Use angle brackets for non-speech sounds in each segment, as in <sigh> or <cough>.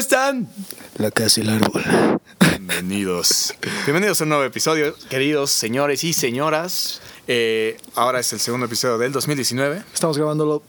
están? La casa y el árbol. Bienvenidos. Bienvenidos a un nuevo episodio, queridos señores y señoras. Eh, ahora es el segundo episodio del 2019. Estamos grabándolo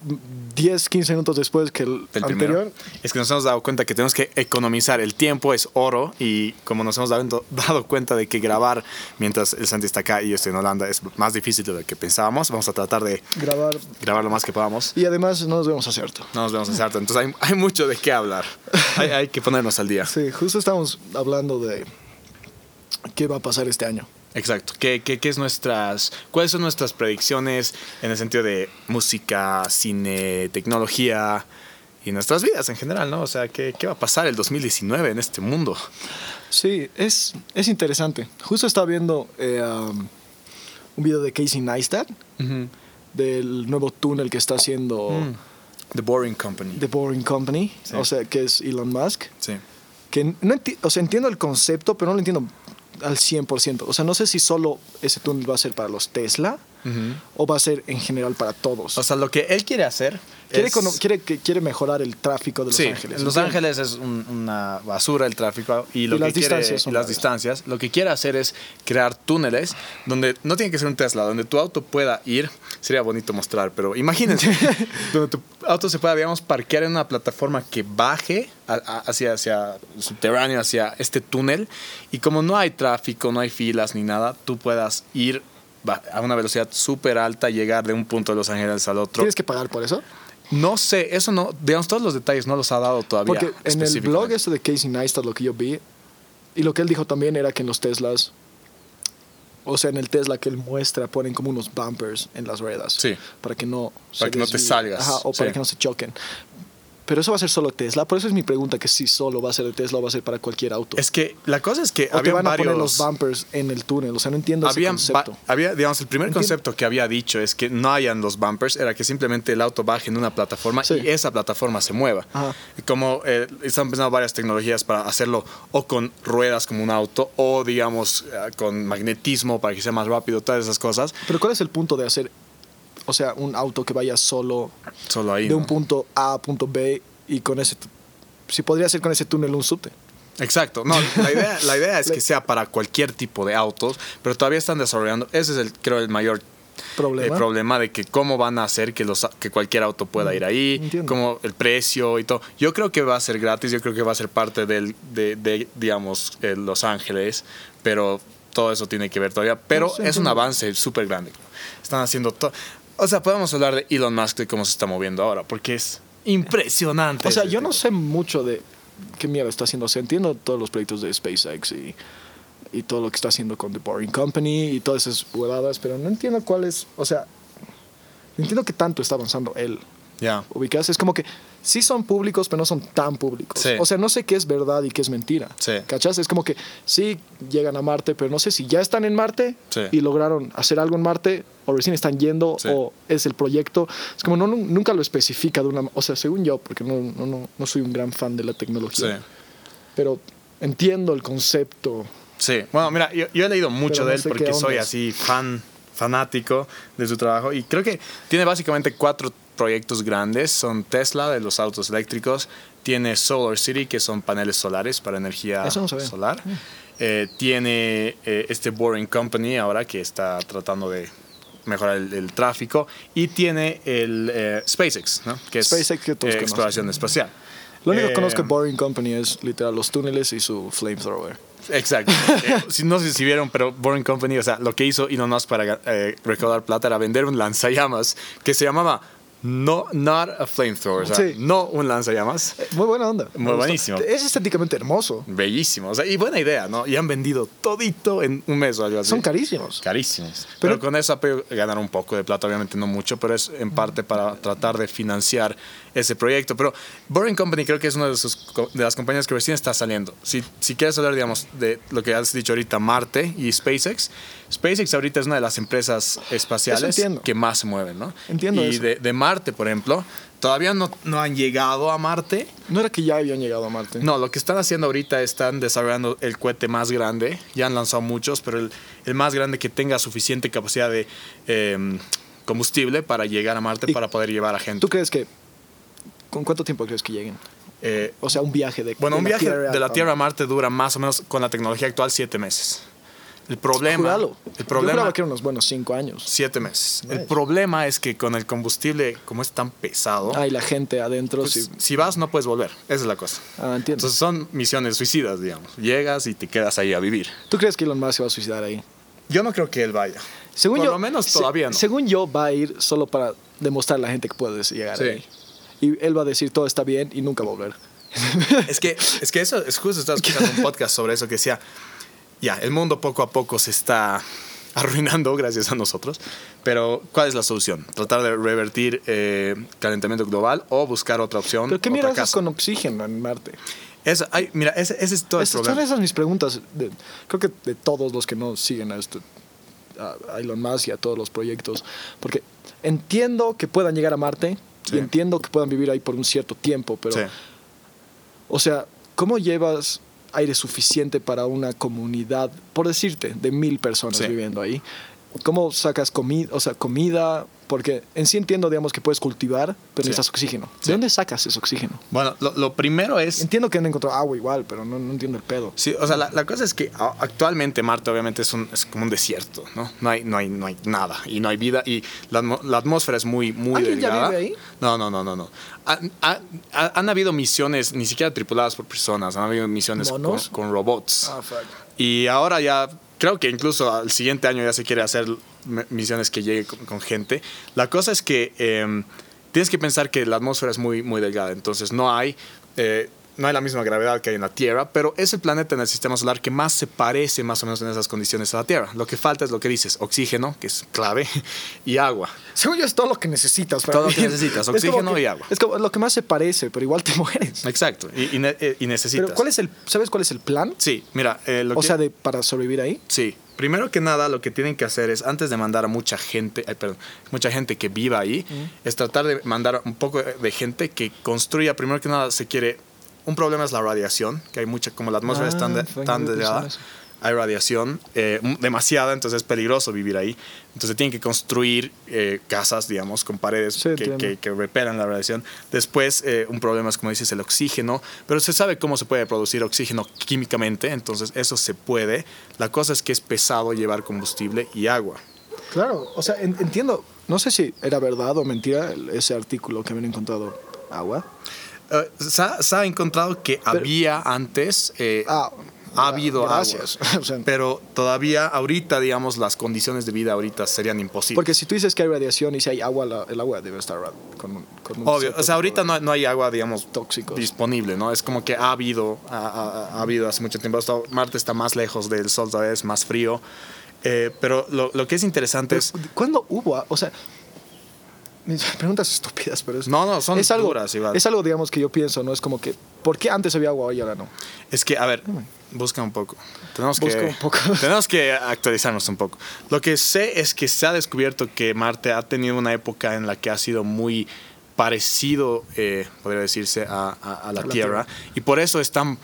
10, 15 minutos después que el Del anterior. primero. Es que nos hemos dado cuenta que tenemos que economizar. El tiempo es oro y como nos hemos dado, <laughs> dado cuenta de que grabar mientras el Santi está acá y yo estoy en Holanda es más difícil de lo que pensábamos, vamos a tratar de Grabar. grabar lo más que podamos. Y además no nos vemos a cierto. No nos vemos en harto, entonces hay, hay mucho de qué hablar. <laughs> Hay, hay que ponernos al día. Sí, justo estamos hablando de qué va a pasar este año. Exacto. ¿Qué, qué, qué es nuestras, ¿Cuáles son nuestras predicciones en el sentido de música, cine, tecnología y nuestras vidas en general, ¿no? O sea, ¿qué, qué va a pasar el 2019 en este mundo? Sí, es, es interesante. Justo estaba viendo eh, um, un video de Casey Neistat del nuevo túnel que está haciendo Mm. The Boring Company. The Boring Company, Sí. o sea, que es Elon Musk. Sí. que no o sea, entiendo el concepto, pero no lo entiendo al 100%. O sea, no sé si solo ese túnel va a ser para los Tesla Ujú. o va a ser en general para todos. O sea, lo que él quiere hacer quiere, es... quiere, quiere mejorar el tráfico de Los sí, Ángeles. en Los ¿entiendes? Ángeles es un- una basura el tráfico y lo Y que las quiere, distancias y las distancias, lo que quiere hacer es crear túneles donde no tiene que ser un Tesla, donde tu auto pueda ir, sería bonito mostrar, pero imagínense, <laughs> donde tu auto se pueda, digamos, parquear en una plataforma que baje hacia, hacia subterráneo, hacia este túnel y como no hay tráfico, no hay filas ni nada, tú puedas ir a una velocidad súper alta, llegar de un punto de Los Ángeles al otro. ¿Tienes que pagar por eso? No sé, eso no, digamos, todos los detalles no los ha dado todavía. Porque en el blog este de Casey Neistat, lo que yo vi, y lo que él dijo también era que en los Teslas, o sea, en el Tesla que él muestra, ponen como unos bumpers en las ruedas. Sí. Para que no Para que no te salgas, Ajá, o para que no se choquen. Pero eso va a ser solo Tesla. Por eso es mi pregunta, que si solo va a ser de Tesla o va a ser para cualquier auto. Es que la cosa es que o te había van a poner los bumpers en el túnel. O sea, no entiendo habían ese concepto. había, digamos, el primer concepto que había dicho es que no hayan los bumpers, era que simplemente el auto baje en una plataforma Sí. y esa plataforma se mueva. Ajá. Como eh, están pensando varias tecnologías para hacerlo o con ruedas como un auto o, digamos, eh, con magnetismo para que sea más rápido, todas esas cosas, Pero ¿cuál es el punto de hacer, o sea, un auto que vaya solo solo ahí. de ¿no? un punto A a punto B y con ese... Si podría ser con ese túnel un subte. Exacto. No, la idea, la idea es <laughs> que sea para cualquier tipo de autos, pero todavía están desarrollando. Ese es el, creo, el mayor Problema. el problema de que cómo van a hacer que, los, que cualquier auto pueda ir ahí, Mm, Entiendo. como el precio y todo. Yo creo que va a ser gratis, yo creo que va a ser parte del, de, de, digamos, eh, Los Ángeles, pero todo eso tiene que ver todavía. Pero No sé, es un avance súper grande. Están haciendo todo. O sea, podemos hablar de Elon Musk de cómo se está moviendo ahora, porque es impresionante. O sea, yo no sé mucho de qué mierda está haciendo. O sea, entiendo todos los proyectos de SpaceX y, y todo lo que está haciendo con The Boring Company y todas esas huevadas, pero no entiendo cuál es... O sea, no entiendo qué tanto está avanzando él. Ya. ubicas es como que sí son públicos pero no son tan públicos Sí. o sea no sé qué es verdad y qué es mentira Sí. ¿cachas? es como que sí llegan a Marte pero no sé si ya están en Marte Sí. y lograron hacer algo en Marte o recién están yendo o es el proyecto es como no nu- nunca lo especifica de una o sea según yo porque no, no, no, soy un gran fan de la tecnología pero entiendo el concepto Sí, bueno, mira, yo, yo he leído mucho Pero de él porque soy así fan, fanático de su trabajo y creo que tiene básicamente cuatro proyectos grandes. Son Tesla de los autos eléctricos, tiene Solar City que son paneles solares para energía no solar. Eh, tiene eh, este Boring Company ahora que está tratando de mejorar el, el tráfico y tiene el eh, SpaceX, ¿no? que es SpaceX que exploración espacial. lo único que conozco de Boring Company es literal los túneles y su flamethrower Exacto. <laughs> Eh, no sé si vieron, pero Boring Company, o sea, lo que hizo Elon Musk para eh, recaudar plata era vender un lanzallamas que se llamaba no, Not a Flamethrower, o sea, Sí. no un lanzallamas. Eh, muy buena onda Muy buenísimo. es estéticamente hermoso Bellísimo, o sea, y buena idea, ¿no? Y han vendido todito en un mes o algo así. son carísimos Carísimos. Pero, Pero- con eso ha ganar un poco de plata, obviamente no mucho, pero es en parte para tratar de financiar ese proyecto. Pero Boring Company creo que es una de, sus de las compañías que recién está saliendo. Si, si quieres hablar, digamos, de lo que has dicho ahorita, Marte y SpaceX, SpaceX ahorita es una de las empresas espaciales que más se mueven, ¿no? Entiendo Y eso. de, de Marte, por ejemplo, todavía no, no han llegado a Marte. No era que ya habían llegado a Marte. No, lo que están haciendo ahorita están desarrollando el cohete más grande. Ya han lanzado muchos, pero el, el más grande que tenga suficiente capacidad de eh, combustible para llegar a Marte ¿Y para poder llevar a gente. ¿Tú crees que... ¿Con cuánto tiempo crees que lleguen? Eh, O sea, un viaje de bueno, de un viaje de la Tierra a Marte dura más o menos con la tecnología actual siete meses. El problema, el Yo problema, juraba que eran unos buenos cinco años. siete meses. El problema es que con el combustible, como es tan pesado, Ah, y la gente adentro, pues, sí. si vas no puedes volver. Esa es la cosa. Ah, entiendo. Entonces son misiones suicidas, digamos. Llegas y te quedas ahí a vivir. ¿Tú crees que Elon Musk se va a suicidar ahí? Yo no creo que él vaya. Según Por yo, lo menos se- todavía no. Según yo, va a ir solo para demostrar a la gente que puedes llegar Sí. ahí. Y él va a decir todo está bien y nunca volver. Es que, es que eso, es justo estaba <laughs> escuchando un podcast sobre eso que decía, ya, el mundo poco a poco se está arruinando <laughs> gracias a nosotros, pero ¿cuál es la solución? ¿Tratar de revertir eh, calentamiento global o buscar otra opción? Pero ¿qué otra mira haces casa? con oxígeno en Marte? Eso, ay, mira, ese, ese es todo el Esas son problema. esas mis preguntas. de- creo que de todos los que no siguen a, esto, a a Elon Musk y a todos los proyectos. Porque entiendo que puedan llegar a Marte Sí. y entiendo que puedan vivir ahí por un cierto tiempo, pero, Sí. o sea, ¿cómo llevas aire suficiente para una comunidad, por decirte, de mil personas Sí. viviendo ahí? ¿Cómo sacas comida, o sea, comida? Porque en sí entiendo, digamos, que puedes cultivar, pero Sí. necesitas oxígeno. ¿De Sí. dónde sacas ese oxígeno? Bueno, lo, lo primero es... Entiendo que han encontrado agua igual, pero no, no entiendo el pedo. Sí, o sea, la, la cosa es que actualmente Marte obviamente es, un, es como un desierto, ¿no? No hay, no, hay, no hay nada y no hay vida y la, la atmósfera es muy, muy ¿Alguien ya delgada. vive ahí? No, no, no, no, no. Han, ha- ha- han habido misiones, ni siquiera tripuladas por personas, han habido misiones con, con robots. Ah, fuck. Y ahora ya, creo que incluso al siguiente año ya se quiere hacer misiones que llegue con, gente. La cosa es que eh, tienes que pensar que la atmósfera es muy, muy delgada, entonces no hay... eh, no hay la misma gravedad que hay en la Tierra, pero es el planeta en el sistema solar que más se parece más o menos en esas condiciones a la Tierra. Lo que falta es lo que dices, oxígeno, que es clave, <laughs> y agua. Según yo es todo lo que necesitas. para Todo lo que necesitas, <laughs> oxígeno que- y agua. Es como lo que más se parece, pero igual te <laughs> mueres. Exacto, y, y ne- eh, y necesitas. Pero ¿cuál es el, ¿sabes cuál es el plan? Sí, mira, eh, lo O que- sea, de, para sobrevivir ahí. Sí, primero que nada lo que tienen que hacer es antes de mandar a mucha gente, perdón, mucha gente que viva ahí, es tratar de mandar un poco de gente que construya. Primero que nada se quiere un problema es la radiación, que hay mucha como la atmósfera es tan, Ah, de- tan delgada, hay radiación eh, demasiada, entonces es peligroso vivir ahí. Entonces tienen que construir eh, casas, digamos, con paredes Sí, que, que, que repelan la radiación. Después, eh, un problema es, como dices, el oxígeno, pero se sabe cómo se puede producir oxígeno químicamente, entonces eso se puede. La cosa es que es pesado llevar combustible y agua. Claro, o sea, en- entiendo. No sé si era verdad o mentira ese artículo que habían encontrado agua. Eh, se, ha, se ha encontrado que había antes, eh, Ah, ha habido gracias. agua, <laughs> O sea, pero todavía ahorita, digamos, las condiciones de vida ahorita serían imposibles. porque si tú dices que hay radiación y si hay agua, la- el agua debe estar con, con un Obvio, o sea, ahorita no, no hay agua, digamos, Tóxicos. disponible, ¿no? Es como que ha habido, ha, ha- ha habido hace mucho tiempo. Hasta Marte está más lejos del Sol, todavía es más frío. Eh, pero lo, lo que es interesante es... ¿Cuándo hubo? O sea, <laughs> preguntas estúpidas, pero es. No, no, son es algo, duras. Es algo, digamos, que yo pienso, ¿no? Es como que, ¿por qué antes había agua y ahora no? Es que, a ver, busca un poco. Tenemos que, un poco. <laughs> tenemos que actualizarnos un poco. Lo que sé es que se ha descubierto que Marte ha tenido una época en la que ha sido muy parecido, eh, podría decirse, a, a- a la la Tierra. Y por eso es tan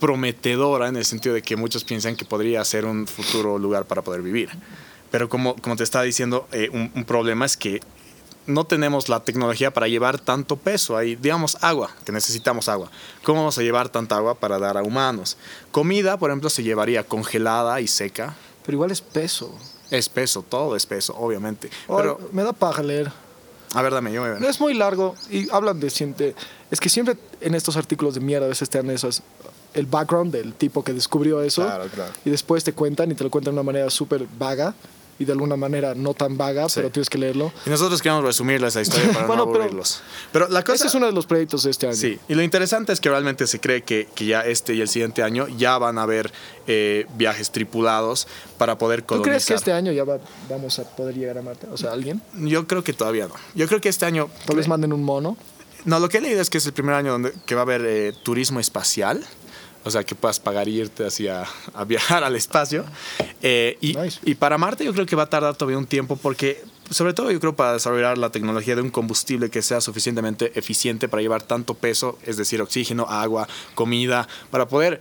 prometedora en el sentido de que muchos piensan que podría ser un futuro lugar para poder vivir. Pero como, como te estaba diciendo, eh, un, un problema es que no tenemos la tecnología para llevar tanto peso ahí. Digamos, agua, que necesitamos agua. ¿Cómo vamos a llevar tanta agua para dar a humanos? Comida, por ejemplo, se llevaría congelada y seca. Pero igual es peso. Es peso, todo es peso, obviamente. O- Pero, me da paja leer. a ver, dame, yo me No es muy largo y hablan de siempre. Es que siempre en estos artículos de mierda a veces te dan esas. El background del tipo que descubrió eso. Claro, claro. Y después te cuentan y te lo cuentan de una manera súper vaga y de alguna manera no tan vaga, Sí. pero tienes que leerlo. Y nosotros queremos resumirles esa historia para <laughs> Bueno, no aburrirlos. Pero, la cosa Ese es uno de los proyectos de este año. Sí, y lo interesante es que realmente se cree que, que ya este y el siguiente año ya van a haber eh, viajes tripulados para poder ¿Tú colonizar. crees que este año ya va- vamos a poder llegar a Marte? O sea, alguien. Yo creo que todavía no. Yo creo que este año... Tal vez manden un mono. No, lo que he leído es que es el primer año donde que va a haber eh, turismo espacial. O sea, que puedas pagar y irte hacia a viajar al espacio. Eh, y, Nice. y para Marte yo creo que va a tardar todavía un tiempo porque, sobre todo yo creo para desarrollar la tecnología de un combustible que sea suficientemente eficiente para llevar tanto peso, es decir, oxígeno, agua, comida, para poder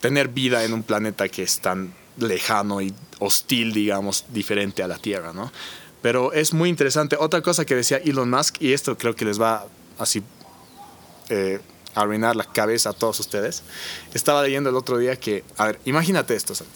tener vida en un planeta que es tan lejano y hostil, digamos, diferente a la Tierra, ¿no? Pero es muy interesante. Otra cosa que decía Elon Musk, y esto creo que les va así eh, arruinar la cabeza a todos ustedes. Estaba leyendo el otro día que, a ver, imagínate esto, Santi.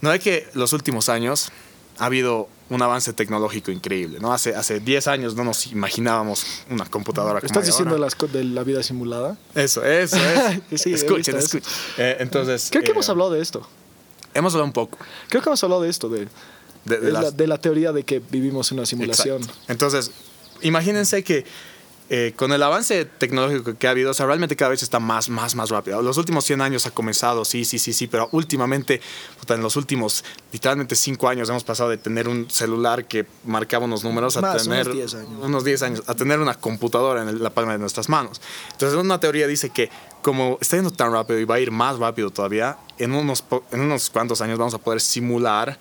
No es que los últimos años ha habido un avance tecnológico increíble, ¿no? Hace, hace 10 años no nos imaginábamos una computadora como ¿Estás diciendo ahora. las de la vida simulada? Eso, eso, es. <laughs> Sí, he escuchen, escuchen. Eh, entonces, Creo que eh, hemos hablado de esto. hemos hablado un poco Creo que hemos hablado de esto, de, de, de de la, las- de la teoría de que vivimos en una simulación. Exacto. Entonces, imagínense que eh, con el avance tecnológico que ha habido, o sea, realmente cada vez está más, más, más rápido. Los últimos 100 años ha comenzado, sí, sí, sí, sí, pero últimamente, en los últimos, literalmente 5 años hemos pasado de tener un celular que marcaba unos números a Más, tener unos 10 años. unos 10 años, a tener una computadora en la palma de nuestras manos. Entonces, una teoría dice que como está yendo tan rápido y va a ir más rápido todavía, en unos, en unos cuantos años vamos a poder simular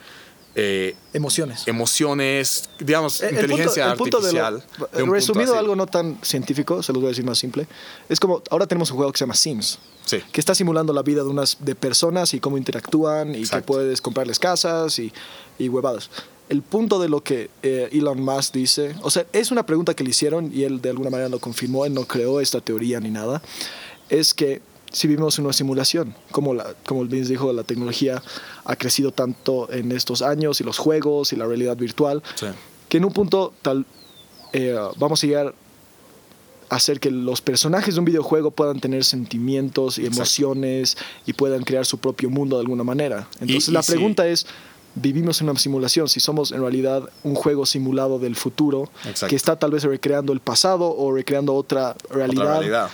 eh, Emociones. emociones, digamos, el inteligencia punto- el punto de lo- artificial. de resumido algo no tan científico, se los voy a decir más simple. Es como, ahora tenemos un juego que se llama Sims. Sí. que está simulando la vida de unas de personas y cómo interactúan y que puedes comprarles casas y, y huevadas. El punto de lo que eh, Elon Musk dice, o sea, es una pregunta que le hicieron y él de alguna manera lo confirmó, él no creó esta teoría ni nada, es que si vivimos en una simulación, como, la, como Vince dijo, la tecnología ha crecido tanto en estos años y los juegos y la realidad virtual, Sí. que en un punto tal eh, vamos a llegar a hacer que los personajes de un videojuego puedan tener sentimientos y Exacto. emociones y puedan crear su propio mundo de alguna manera. Entonces y la pregunta es, vivimos en una simulación, si somos en realidad un juego simulado del futuro Exacto. que está tal vez recreando el pasado o recreando otra realidad. Otra realidad.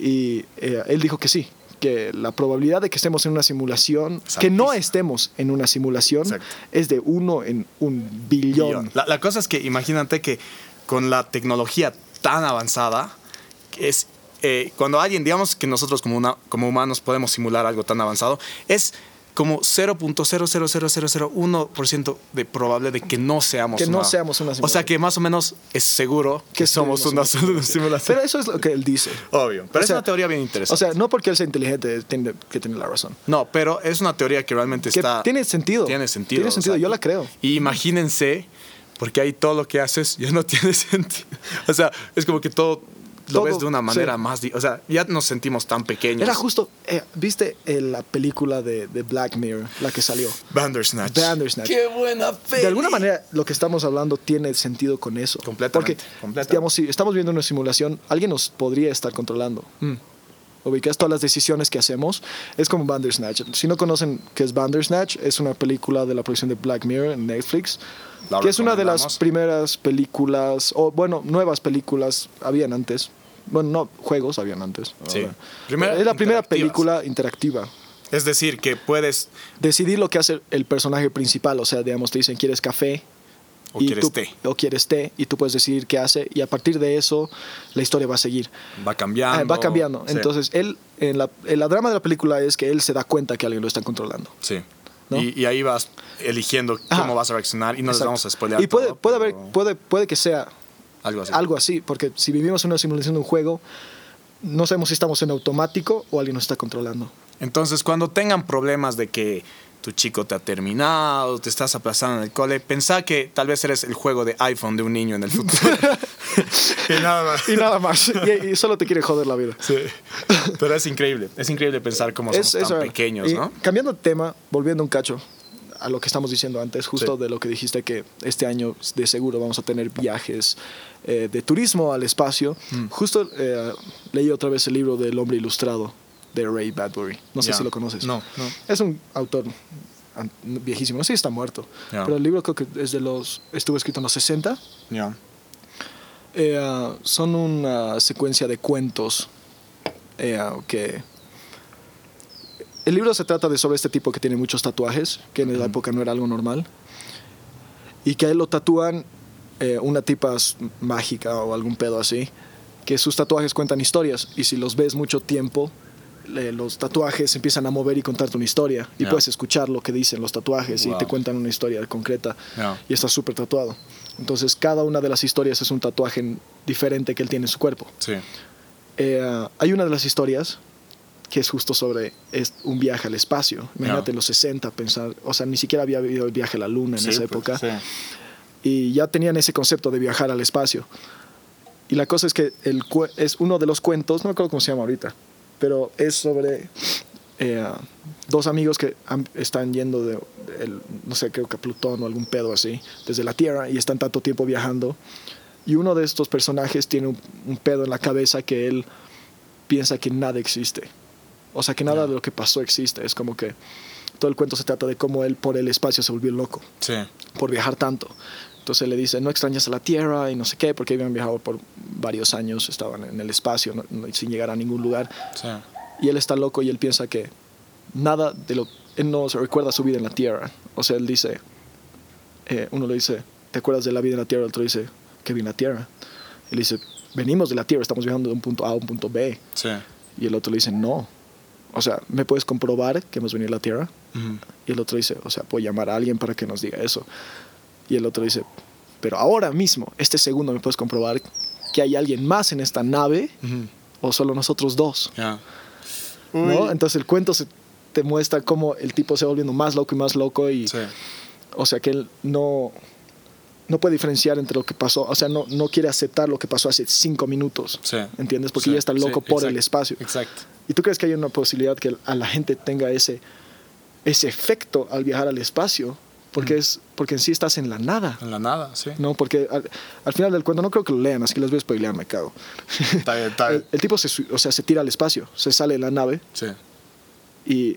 Y eh, él dijo que sí, que la probabilidad de que estemos en una simulación, que no estemos en una simulación, Exacto. es de uno en un billón. La, la cosa es que imagínate que con la tecnología tan avanzada, es eh, cuando alguien, digamos que nosotros como, una, como humanos podemos simular algo tan avanzado, es como 0.00001% de probable de que no seamos Que no una, seamos una O sea simulación. que más o menos es seguro que, que somos una, <laughs> simulación. Pero eso es lo que él dice. Obvio. Pero O es sea, una teoría bien interesante. O sea, no porque él sea inteligente tiene que tener la razón. no, pero es una teoría que realmente Que está. tiene sentido. Tiene sentido. Tiene sentido, o sea, yo la creo. Y imagínense, porque ahí todo lo que haces ya no <laughs> tiene sentido. O sea, es como que todo lo Todo, ves de una manera sí. más. O sea, ya nos sentimos tan pequeños. Era justo, eh, ¿viste eh, la película de, de Black Mirror, la que salió? Bandersnatch. Bandersnatch. Qué buena peli. De alguna manera, lo que estamos hablando tiene sentido con eso. Completamente, Porque, completamente. digamos, si estamos viendo una simulación, alguien nos podría estar controlando. Mm. Ubicas todas las decisiones que hacemos. Es como Bandersnatch. Si no conocen qué es Bandersnatch, es una película de la producción de Black Mirror en Netflix. La que es una de las primeras películas, o bueno, nuevas películas, habían antes. Bueno, no, juegos habían antes. Sí. Primera es la primera película interactiva. Es decir, que puedes Decidir lo que hace el personaje principal. O sea, digamos, te dicen, ¿quieres café? o y quieres tú- té. O quieres té, y tú puedes decidir qué hace, y a partir de eso, la historia va a seguir. Va cambiando. Ah, va cambiando. Sí. Entonces, él, en la, en la drama de la película es que él se da cuenta que alguien lo está controlando. Sí. ¿no? Y, y ahí vas eligiendo Ajá. cómo vas a reaccionar y no les vamos a spoilear. Y puede, todo, puede, haber, pero puede, puede que sea Algo así. algo así, porque si vivimos en una simulación de un juego, no sabemos si estamos en automático o alguien nos está controlando. Entonces, cuando tengan problemas de que tu chico te ha terminado, te estás aplazando en el cole, pensá que tal vez eres el juego de iPhone de un niño en el futuro. <laughs> <laughs> y nada más. Y nada más. y, y solo te quiere joder la vida. Sí. Pero es increíble. Es increíble pensar cómo somos tan pequeños, ¿no? Cambiando de tema, volviendo un cacho a lo que estamos diciendo antes, justo Sí. de lo que dijiste que este año de seguro vamos a tener viajes eh, de turismo al espacio. Mm. Justo eh, leí otra vez el libro del hombre ilustrado de Ray Bradbury. No sé Ya. si lo conoces. No, no. Es un autor viejísimo, no sé si está muerto, Ya. pero el libro creo que es de los, estuvo escrito en los 60. Ya. Eh, ah, son una secuencia de cuentos eh, que... El libro se trata de sobre este tipo que tiene muchos tatuajes, que en la época no era algo normal, y que a él lo tatúan eh, una tipa mágica o algún pedo así, que sus tatuajes cuentan historias, y si los ves mucho tiempo, le- los tatuajes empiezan a mover y contarte una historia, y puedes escuchar lo que dicen los tatuajes y te cuentan una historia concreta, y está súper tatuado. Entonces cada una de las historias es un tatuaje en- diferente que él tiene en su cuerpo. Sí. Eh, hay una de las historias que es justo sobre es un viaje al espacio. Imagínate Ya. en los 60 pensar, o sea, ni siquiera había habido el viaje a la luna en Sí, esa pues, época sí. y ya tenían ese concepto de viajar al espacio. Y la cosa es que el, es uno de los cuentos, no me acuerdo cómo se llama ahorita, pero es sobre eh, dos amigos que han- están yendo de, de el- no sé, creo que a Plutón o algún pedo así, desde la Tierra y están tanto tiempo viajando. Y uno de estos personajes tiene un, un pedo en la cabeza que él piensa que nada existe. O sea, que nada de lo que pasó existe. Es como que todo el cuento se trata de cómo él por el espacio se volvió loco Sí. por viajar tanto. Entonces le dice, no extrañas a la Tierra y no sé qué, porque habían viajado por varios años, estaban en el espacio no- no- sin llegar a ningún lugar. Sí. Y él está loco y él piensa que nada de lo... Él no se recuerda su vida en la Tierra. O sea, él dice, eh, uno le dice, ¿te acuerdas de la vida en la Tierra? El otro dice, ¿qué vi en la Tierra? Él dice, venimos de la Tierra, estamos viajando de un punto A a un punto B. Sí. Y el otro le dice, no. O sea, ¿me puedes comprobar que hemos venido a la Tierra? Y el otro dice, o sea, puedo llamar a alguien para que nos diga eso. Y el otro dice, pero ahora mismo, este segundo, ¿me puedes comprobar que hay alguien más en esta nave o solo nosotros dos? Ya. ¿No? Entonces el cuento se, te muestra cómo el tipo se va volviendo más loco y más loco y, Sí. o sea, que él no, no puede diferenciar entre lo que pasó, o sea, no, no quiere aceptar lo que pasó hace cinco minutos, Sí. ¿entiendes? Porque Sí, ya está loco sí, por el espacio. Exacto. ¿Y tú crees que hay una posibilidad que a la gente tenga ese, ese efecto al viajar al espacio? Porque, es, porque en sí estás en la nada. En la nada, sí. No, porque al, al final del cuento no creo que lo lean, así que les voy a spoilear, me cago. Está bien, está <laughs> El, bien. el tipo se, o sea, se tira al espacio, se sale de la nave Sí. y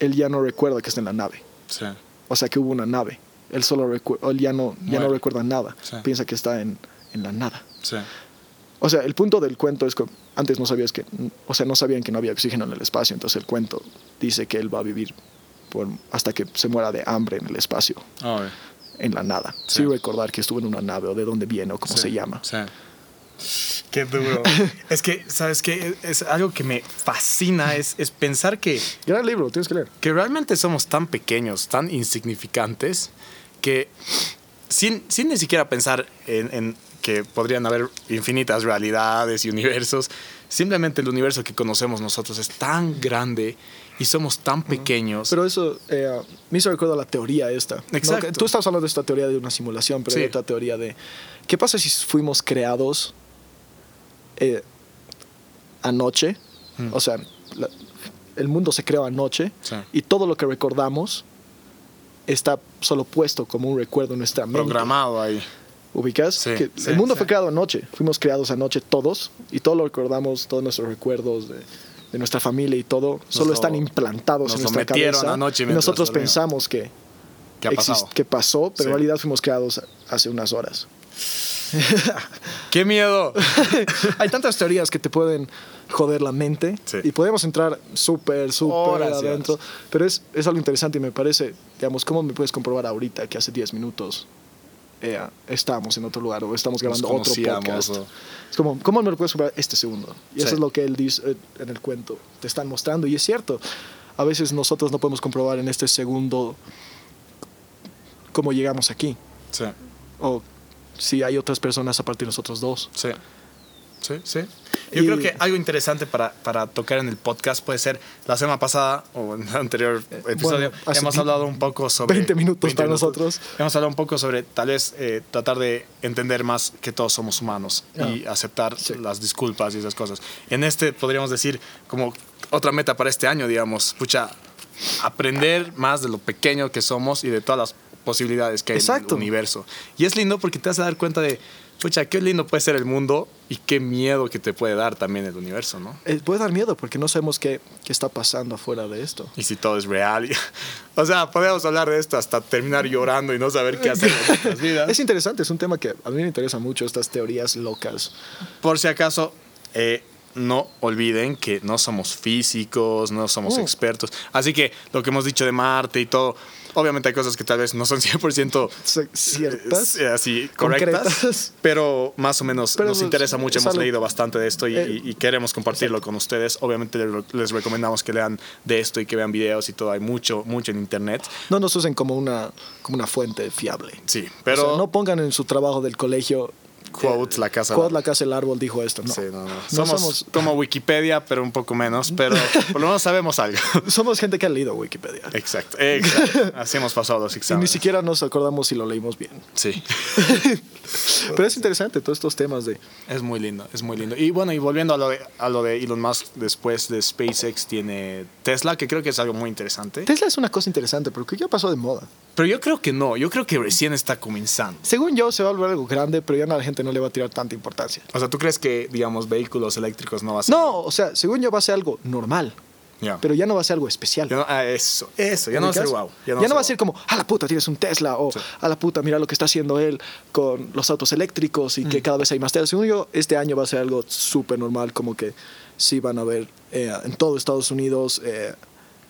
él ya no recuerda que está en la nave. Sí. O sea, que hubo una nave. Él solo él ya no, ya no recuerda nada. Sí. Piensa que está en, en la nada. Sí. O sea, el punto del cuento es que antes no sabías que, o sea, no sabían que no había oxígeno en el espacio, entonces el cuento dice que él va a vivir por, hasta que se muera de hambre en el espacio, en la nada, Sí. sin recordar que estuvo en una nave o de dónde viene o cómo se llama. Qué duro. <laughs> es que, ¿sabes qué? Es algo que me fascina, es, es pensar que, Gran libro, tienes que leer. que realmente somos tan pequeños, tan insignificantes, que sin, sin ni siquiera pensar en, en que podrían haber infinitas realidades y universos, simplemente el universo que conocemos nosotros es tan grande y somos tan pequeños. Pero eso eh, me hizo recuerdo a la teoría esta. Exacto. Tú estabas hablando de esta teoría de una simulación, pero hay Sí. otra teoría de ¿qué pasa si fuimos creados eh, anoche? Mm. O sea, la- el mundo se creó anoche Sí. y todo lo que recordamos está solo puesto como un recuerdo en nuestra mente. Programado ahí. ¿Ubicas? Sí, que sí, el mundo sí. fue creado anoche, fuimos creados anoche todos y todo lo recordamos, todos nuestros recuerdos de, de nuestra familia y todo, solo lo- están implantados nos en nuestra cabeza. anoche y nosotros pensamos que, que pasó, pero en realidad fuimos creados hace unas horas. ¡Qué miedo! <laughs> Hay tantas teorías que te pueden joder la mente Sí. y podemos entrar súper, súper adentro, pero es, es algo interesante y me parece, digamos, ¿cómo me puedes comprobar ahorita que hace 10 minutos eh, estamos en otro lugar o estamos grabando otro podcast? o- Es como, ¿cómo me lo puedes comprobar este segundo? Y eso es lo que él dice eh, en el cuento, te están mostrando y es cierto, a veces nosotros no podemos comprobar en este segundo cómo llegamos aquí Sí. o si hay otras personas aparte de nosotros dos. Sí. Sí, sí. Yo Y- creo que algo interesante para, para tocar en el podcast puede ser la semana pasada o en el anterior episodio. bueno, hemos hablado un poco sobre. 20 minutos para nosotros. Hemos hablado un poco sobre tal vez eh, tratar de entender más que todos somos humanos y aceptar Sí. las disculpas y esas cosas. En este podríamos decir como otra meta para este año, digamos, pucha, aprender más de lo pequeño que somos y de todas las posibilidades que hay Exacto. en el universo. Y es lindo porque te vas a dar cuenta de, pucha, qué lindo puede ser el mundo y qué miedo que te puede dar también el universo, ¿no? Eh, puede dar miedo porque no sabemos qué, qué está pasando afuera de esto. Y si todo es real. <laughs> o sea, podemos hablar de esto hasta terminar llorando y no saber qué hacer en nuestras vidas. Es interesante, es un tema que a mí me interesa mucho, estas teorías locas. Por si acaso, eh, no olviden que no somos físicos, no somos expertos. Así que lo que hemos dicho de Marte y todo, obviamente hay cosas que tal vez no son <laughs> 100% Se- ¿Ciertas? eh, así correctas, Concretas. pero más o menos Pero nos es- interesa mucho, hemos leído bastante de esto y, Eh, y- queremos compartirlo con ustedes. Obviamente les- recomendamos que lean de esto y que vean videos y todo, hay mucho, mucho en internet. No nos usen como una, como una fuente fiable. Sí, Pero pero no pongan en su trabajo del colegio Quote, la casa. Quote, la casa, el árbol dijo esto. No, Sí, no, no. No Somos, como Wikipedia, pero un poco menos, pero por lo menos sabemos algo. <laughs> somos gente que ha leído Wikipedia. Exacto, exacto. Así hemos pasado los <laughs> Y ni exámenes. siquiera nos acordamos si lo leímos bien. Sí, <laughs> Pero es interesante todos estos temas de... es muy lindo, es muy lindo. Y bueno, y volviendo a lo de, a lo de Elon Musk, después de SpaceX tiene Tesla, que creo que es algo muy interesante. Tesla es una cosa interesante, pero que ya pasó de moda. Pero yo creo que no, yo creo que recién está comenzando. Según yo, se va a volver algo grande, pero ya a la gente no le va a tirar tanta importancia. O sea, ¿tú crees que, digamos, vehículos eléctricos no va a ser? No, o sea, según yo va a ser algo normal, Ya. pero ya no va a ser algo especial. No- ah, eso, eso, ya no va a ser wow. Ya no, va a ser como, a la puta, tienes un Tesla, o Sí. a la puta, mira lo que está haciendo él con los autos eléctricos y que Mm. cada vez hay más Tesla. Según yo, este año va a ser algo súper normal, como que sí van a haber eh, en todo Estados Unidos eh,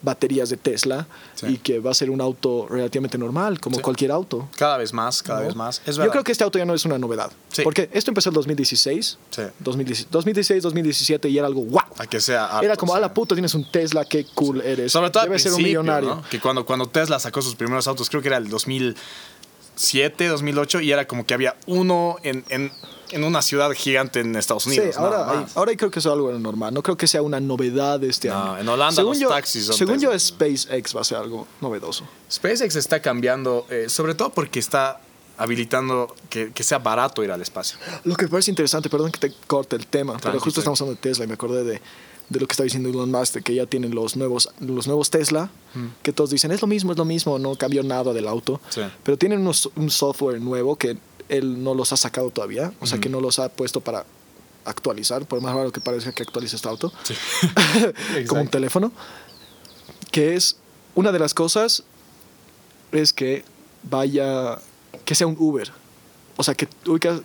baterías de Tesla Sí. y que va a ser un auto relativamente normal, como Sí. cualquier auto. Cada vez más, cada ¿no? vez más. Es Yo creo que este auto ya no es una novedad. Sí. Porque esto empezó en 2016, Sí. 2016, 2016, 2017 y era algo guau. A que sea Era como, a la puta, tienes un Tesla, qué cool eres. Sobre todo Debes ser un millonario. ¿no? Que cuando, cuando Tesla sacó sus primeros autos, creo que era el 2007, 2008, y era como que había uno en, en, en una ciudad gigante en Estados Unidos. Sí, ahora, hay- creo que es algo normal. No creo que sea una novedad de este No, año. en Holanda según los yo, taxis son Según yo. SpaceX va a ser algo novedoso. SpaceX está cambiando, eh, sobre todo porque está habilitando que, que sea barato ir al espacio. Lo que me parece interesante, perdón que te corte el tema, pero justo estamos hablando de Tesla y me acordé de, de lo que está diciendo Elon Musk, de que ya tienen los nuevos, los nuevos Tesla, que todos dicen es lo mismo, es lo mismo, no cambió nada del auto, Sí. pero tienen unos- un software nuevo que él no los ha sacado todavía, o sea que no los ha puesto para actualizar, por más raro que parezca que actualice este auto. Sí. <laughs> como un teléfono, que es una de las cosas es que vaya, que sea un Uber. O sea, que tú, ubicas,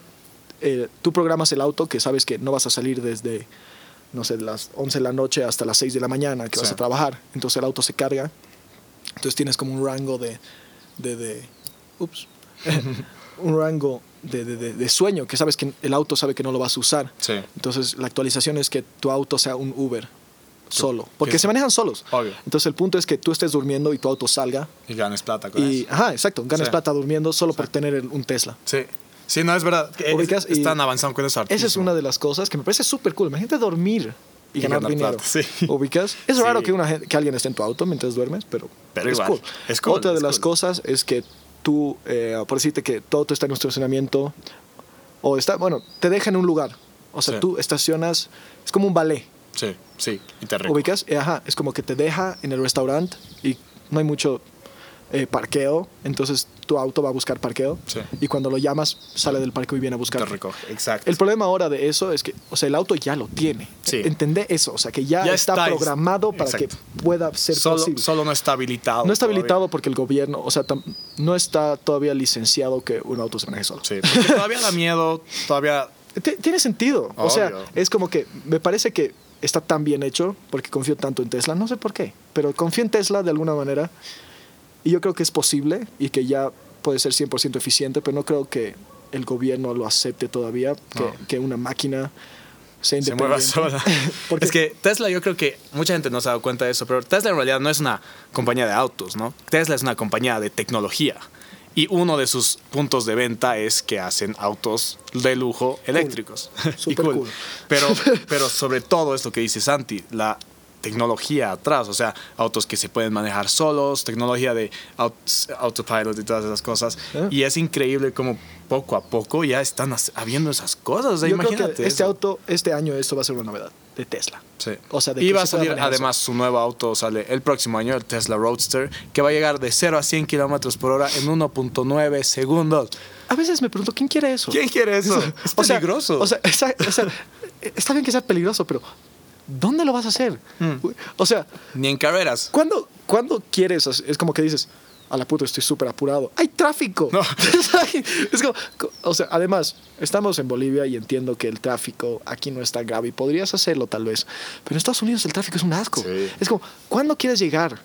eh, tú programas el auto que sabes que no vas a salir desde, no sé, las 11 de la noche hasta las 6 de la mañana que vas Sí. a trabajar. Entonces el auto se carga. Entonces tienes como un rango de, de, de ups, <laughs> un rango de, de- de- sueño que sabes que el auto sabe que no lo vas a usar. Sí. Entonces la actualización es que tu auto sea un Uber solo, porque que- se manejan solos. Obvio. Entonces el punto es que tú estés durmiendo y tu auto salga Y ganes plata con y eso. ajá, exacto, ganes Sí. plata durmiendo solo por tener un Tesla. Sí. Sí, no, es verdad. es- están avanzando con eso. Esa es una de las cosas que me parece súper cool. Imagínate dormir y, Y ganar, ganar dinero. plata, <laughs> sí. ¿Ubicas? Es Sí. raro que, una, que alguien esté en tu auto mientras duermes, pero, Pero es, igual, cool. es cool, Otra de las cosas es que tú, eh, por decirte que todo está en un estacionamiento, o está, bueno, te deja en un lugar. O sea, Sí. tú estacionas, es como un ballet. Sí, sí. Y te. ¿Ubicas? Eh, Ajá, es como que te deja en el restaurante y no hay mucho eh, parqueo, entonces tu auto va a buscar parqueo Sí. y cuando lo llamas sale del parqueo y viene a Te buscar. recoge. Exacto. El problema ahora de eso es que, o sea, el auto ya lo tiene. Sí. Entendé eso, o sea, que ya, Ya está, está, es- programado para exacto. que pueda ser solo, posible. solo no está habilitado. no está todavía. habilitado porque el gobierno, o sea, no está todavía licenciado que un auto se maneje solo. Sí, porque <laughs> todavía da miedo, todavía... Ti- Tiene sentido. O sea, es como que me parece que está tan bien hecho porque confío tanto en Tesla. No sé por qué, pero confío en Tesla de alguna manera. Y yo creo que es posible y que ya puede ser 100% eficiente, pero no creo que el gobierno lo acepte todavía, que, No. que una máquina sea se mueva sola. <laughs> Porque- es que Tesla, yo creo que mucha gente no se ha dado cuenta de eso, pero Tesla en realidad no es una compañía de autos, ¿no? Tesla es una compañía de tecnología. Y uno de sus puntos de venta es que hacen autos de lujo eléctricos. <laughs> Y Súper cool. Pero, <laughs> pero sobre todo es lo que dice Santi, la tecnología atrás, o sea, autos que se pueden manejar solos, tecnología de aut- autopilot y todas esas cosas. Y es increíble como poco a poco ya están habiendo esas cosas. O sea, yo creo imagínate. que este eso. auto, este año, esto va a ser una novedad de Tesla. Sí. O sea, de y va a salir además su nuevo auto, sale el próximo año, el Tesla Roadster, que va a llegar de 0 a 100 kilómetros por hora en 1.9 segundos. A veces me pregunto, ¿quién quiere eso? ¿Quién quiere eso? Es O sea, peligroso. O sea, esa- o sea, <laughs> está bien que sea peligroso, pero ¿dónde lo vas a hacer? Hmm. O sea, Ni en carreras. ¿cuándo, ¿cuándo quieres? hacer- Es como que dices, a la puta, estoy súper apurado. ¡Hay tráfico! No. <laughs> es como, o sea, además, estamos en Bolivia y entiendo que el tráfico aquí no es tan grave y podrías hacerlo tal vez. Pero en Estados Unidos el tráfico es un asco. Sí. Es como, ¿cuándo quieres llegar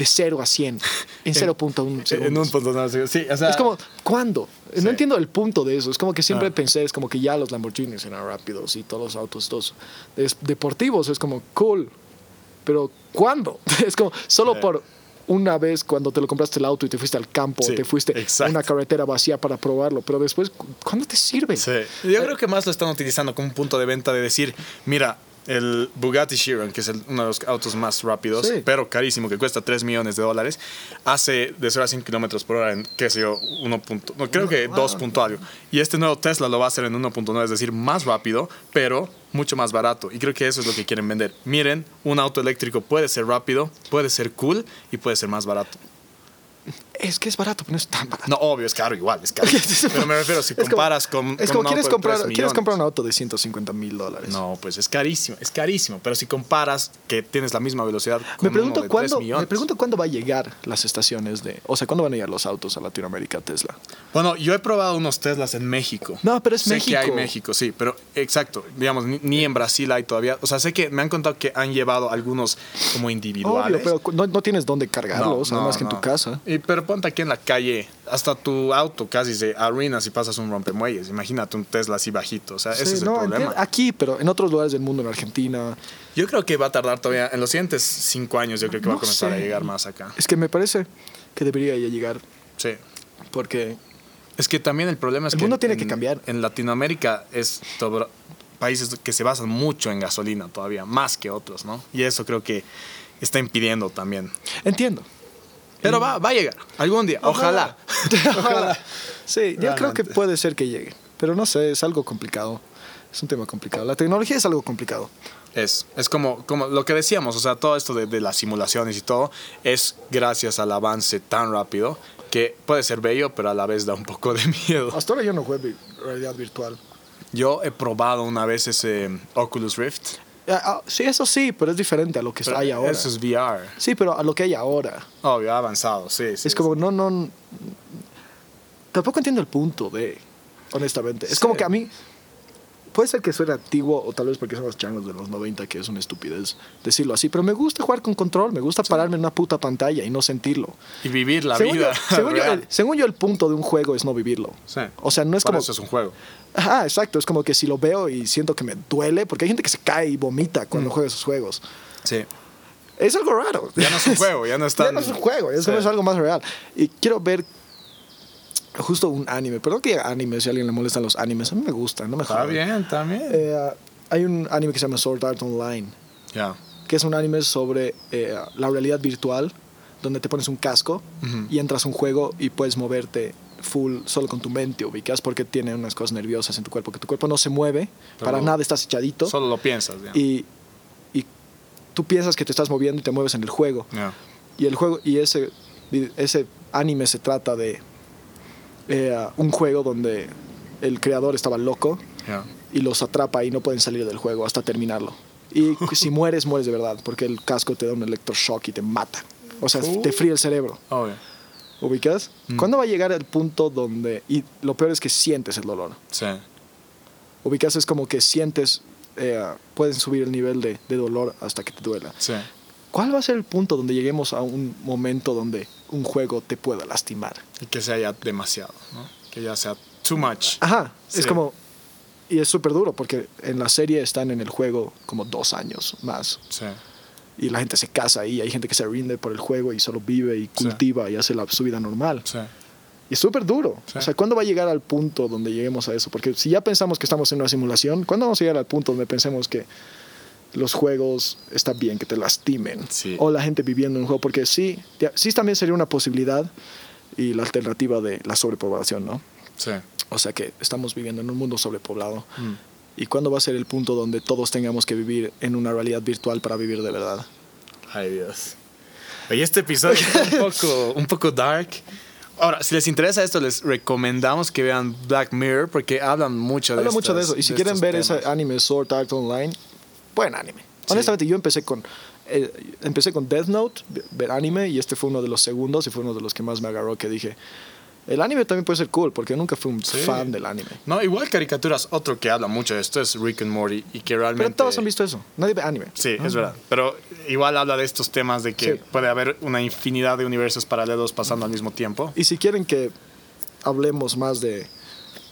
de 0 a 100 en <laughs> 0.1 segundos? En un punto no, sí, o sea, Es como, ¿cuándo? Sí. No entiendo el punto de eso. Es como que siempre Ah. pensé, es como que ya los Lamborghinis eran rápidos y todos los autos estos des- deportivos es como cool. Pero ¿cuándo? <laughs> Es como solo Sí. por una vez cuando te lo compraste el auto y te fuiste al campo, Sí, te fuiste a una carretera vacía para probarlo, pero después, cu- ¿cuándo te sirve? Sí. Yo creo que más lo están utilizando como un punto de venta de decir, mira, el Bugatti Chiron, que es el- uno de los autos más rápidos, Sí. pero carísimo, que cuesta 3 millones de dólares, hace de 0 a 100 kilómetros por hora en, qué sé yo, 1. punto- No, creo que 2 punto algo. Y este nuevo Tesla lo va a hacer en 1.9, es decir, más rápido, pero mucho más barato. Y creo que eso es lo que quieren vender. Miren, un auto eléctrico puede ser rápido, puede ser cool y puede ser más barato. Es que es barato, pero no es tan barato. No, obvio, es caro igual, es caro. <laughs> Pero me refiero, si Es como- comparas con. Es como quieres comprar, 3 quieres comprar un auto de 150 mil dólares. No, pues es carísimo, es carísimo. Pero si comparas que tienes la misma velocidad con Me uno pregunto, de 3 cuándo, millones. me pregunto cuándo va a llegar las estaciones de... O sea, ¿cuándo van a llegar los autos a Latinoamérica Tesla? Bueno, yo he probado unos Teslas en México. No, pero es sé México. que hay México, sí, pero exacto. Digamos, ni, ni en Brasil hay todavía. O sea, sé que me han contado que han llevado algunos como individuales. Obvio, pero no, no tienes dónde cargarlos, No, además no, que en tu casa. Y, pero ponte aquí en la calle, hasta tu auto casi se arruina si pasas un rompemuelles. Imagínate un Tesla así bajito. O sea, ese Sí, es el no, problema. enti- Aquí, pero en otros lugares del mundo, en Argentina. Yo creo que va a tardar todavía, en los siguientes cinco años, yo creo que va a No comenzar a sé. llegar más acá. Es que me parece que debería ya llegar Sí. porque Es que también el problema es El que. mundo tiene en- que cambiar. En Latinoamérica es todo- países que se basan mucho en gasolina todavía, más que otros, ¿no? Y eso creo que está impidiendo también. entiendo. Pero va, va a llegar, algún día, ojalá. Ojalá. <laughs> Sí, yo creo que puede ser que llegue, pero no sé, es algo complicado. Es un tema complicado. La tecnología es algo complicado. Es, es como, como lo que decíamos, o sea, todo esto de, de las simulaciones y todo es gracias al avance tan rápido que puede ser bello, pero a la vez da un poco de <laughs> miedo. Hasta ahora yo no juego realidad virtual. Yo he probado una vez ese Oculus Rift. Ah, ah, sí, eso sí, pero es diferente a lo que pero hay ahora. Eso es VR. Sí, pero a lo que hay ahora. Obvio, avanzado, sí. sí es como, no, no. Tampoco entiendo el punto de. Honestamente. Es Sí. como que a mí. Puede ser que suene antiguo o tal vez porque somos changos de los 90, que es una estupidez decirlo así, pero me gusta jugar con control, me gusta pararme en una puta pantalla y no sentirlo. Y vivir la según, vida. yo, <laughs> según, yo, el, según yo, el punto de un juego es no vivirlo. Sí. O sea, no es Por como. eso es un juego. Ajá, exacto. Es como que si lo veo y siento que me duele, porque hay gente que se cae y vomita cuando juega esos juegos. Sí. Es algo raro. Ya no es un juego, ya no es <laughs> Ya no es un juego, es, Sí. es algo más real. Y quiero ver justo un anime. Perdón que anime si a alguien le molestan los animes. A mí me gustan, no me Está jodan. bien, está bien. Eh, hay un anime que se llama Sword Art Online, ya. que es un anime sobre eh, la realidad virtual, donde te pones un casco Ujú. y entras a un juego y puedes moverte full solo con tu mente, ubicas, porque tiene unas cosas nerviosas en tu cuerpo, que tu cuerpo no se mueve, Pero para nada estás echadito Solo lo piensas. ya. y, y tú piensas que te estás moviendo y te mueves en el juego. Ya. Y el juego y ese ese anime se trata de eh, un juego donde el creador estaba loco y los atrapa y no pueden salir del juego hasta terminarlo. Y <laughs> si mueres, mueres de verdad, porque el casco te da un electroshock y te mata. O sea, Uh. te fríe el cerebro. Obvio. ¿Ubicas? Mm. ¿Cuándo va a llegar el punto donde... Y lo peor es que sientes el dolor. Sí. Ubicas es como que sientes... eh, pueden subir el nivel de, de dolor hasta que te duela. Sí. ¿Cuál va a ser el punto donde lleguemos a un momento donde un juego te pueda lastimar? Y que sea ya demasiado, ¿no? Que ya sea too much. Ajá, Sí. es como... Y es súper duro porque en la serie están en el juego como dos años más. Sí. Y la gente se casa ahí, hay gente que se rinde por el juego y solo vive y Sí. cultiva y hace la, su vida normal. Sí. Y es súper duro. Sí. O sea, ¿cuándo va a llegar al punto donde lleguemos a eso? Porque si ya pensamos que estamos en una simulación, ¿cuándo vamos a llegar al punto donde pensemos que los juegos está bien que te lastimen? Sí. O la gente viviendo en un juego, porque sí, sí también sería una posibilidad y la alternativa de la sobrepoblación, ¿no? Sí. O sea que estamos viviendo en un mundo sobrepoblado. Mm. ¿Y cuándo va a ser el punto donde todos tengamos que vivir en una realidad virtual para vivir de verdad? Ay, Dios. Oye, este episodio es un poco, un poco dark. Ahora, si les interesa esto, les recomendamos que vean Black Mirror porque hablan mucho de Habla mucho de eso. Y si quieren ver temas. ese anime Sword Art Online, buen anime. Sí. Honestamente, yo empecé con eh, empecé con Death Note, ve- ver anime, y este fue uno de los segundos y fue uno de los que más me agarró que dije, el anime también puede ser cool, porque nunca fui un Sí. fan del anime. No, igual caricaturas, otro que habla mucho de esto es Rick and Morty y que realmente... Pero todos han visto eso. Nadie ve anime. Sí, Ah. es verdad. Pero igual habla de estos temas de que Sí. puede haber una infinidad de universos paralelos pasando al mismo tiempo. Y si quieren que hablemos más de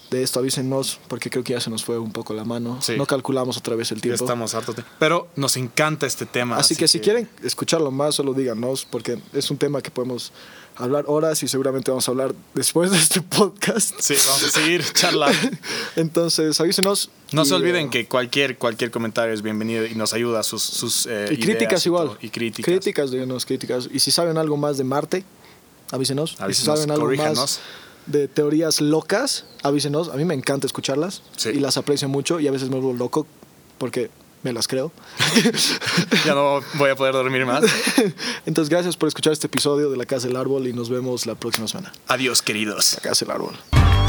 de esto, avísenos, porque creo que ya se nos fue un poco la mano. Sí. No calculamos otra vez el tiempo. estamos hartos. de- Pero nos encanta este tema. Así, que, si quieren escucharlo más, solo díganos, porque es un tema que podemos hablar horas y seguramente vamos a hablar después de este podcast. Sí, vamos a seguir charlando. <laughs> Entonces, avísenos. No y, se olviden eh, que cualquier, cualquier comentario es bienvenido y nos ayuda sus, sus eh, Y críticas y igual. todo. Y críticas. Críticas, díganos críticas. Y si saben algo más de Marte, avísenos. y si Avísenos, saben algo corríjanos. más de teorías locas, avísenos. A mí me encanta escucharlas Sí. y las aprecio mucho y a veces me vuelvo loco porque me las creo. <laughs> Ya no voy a poder dormir más. <laughs> Entonces, gracias por escuchar este episodio de La Casa del Árbol y nos vemos la próxima semana. Adiós, queridos. La Casa del Árbol.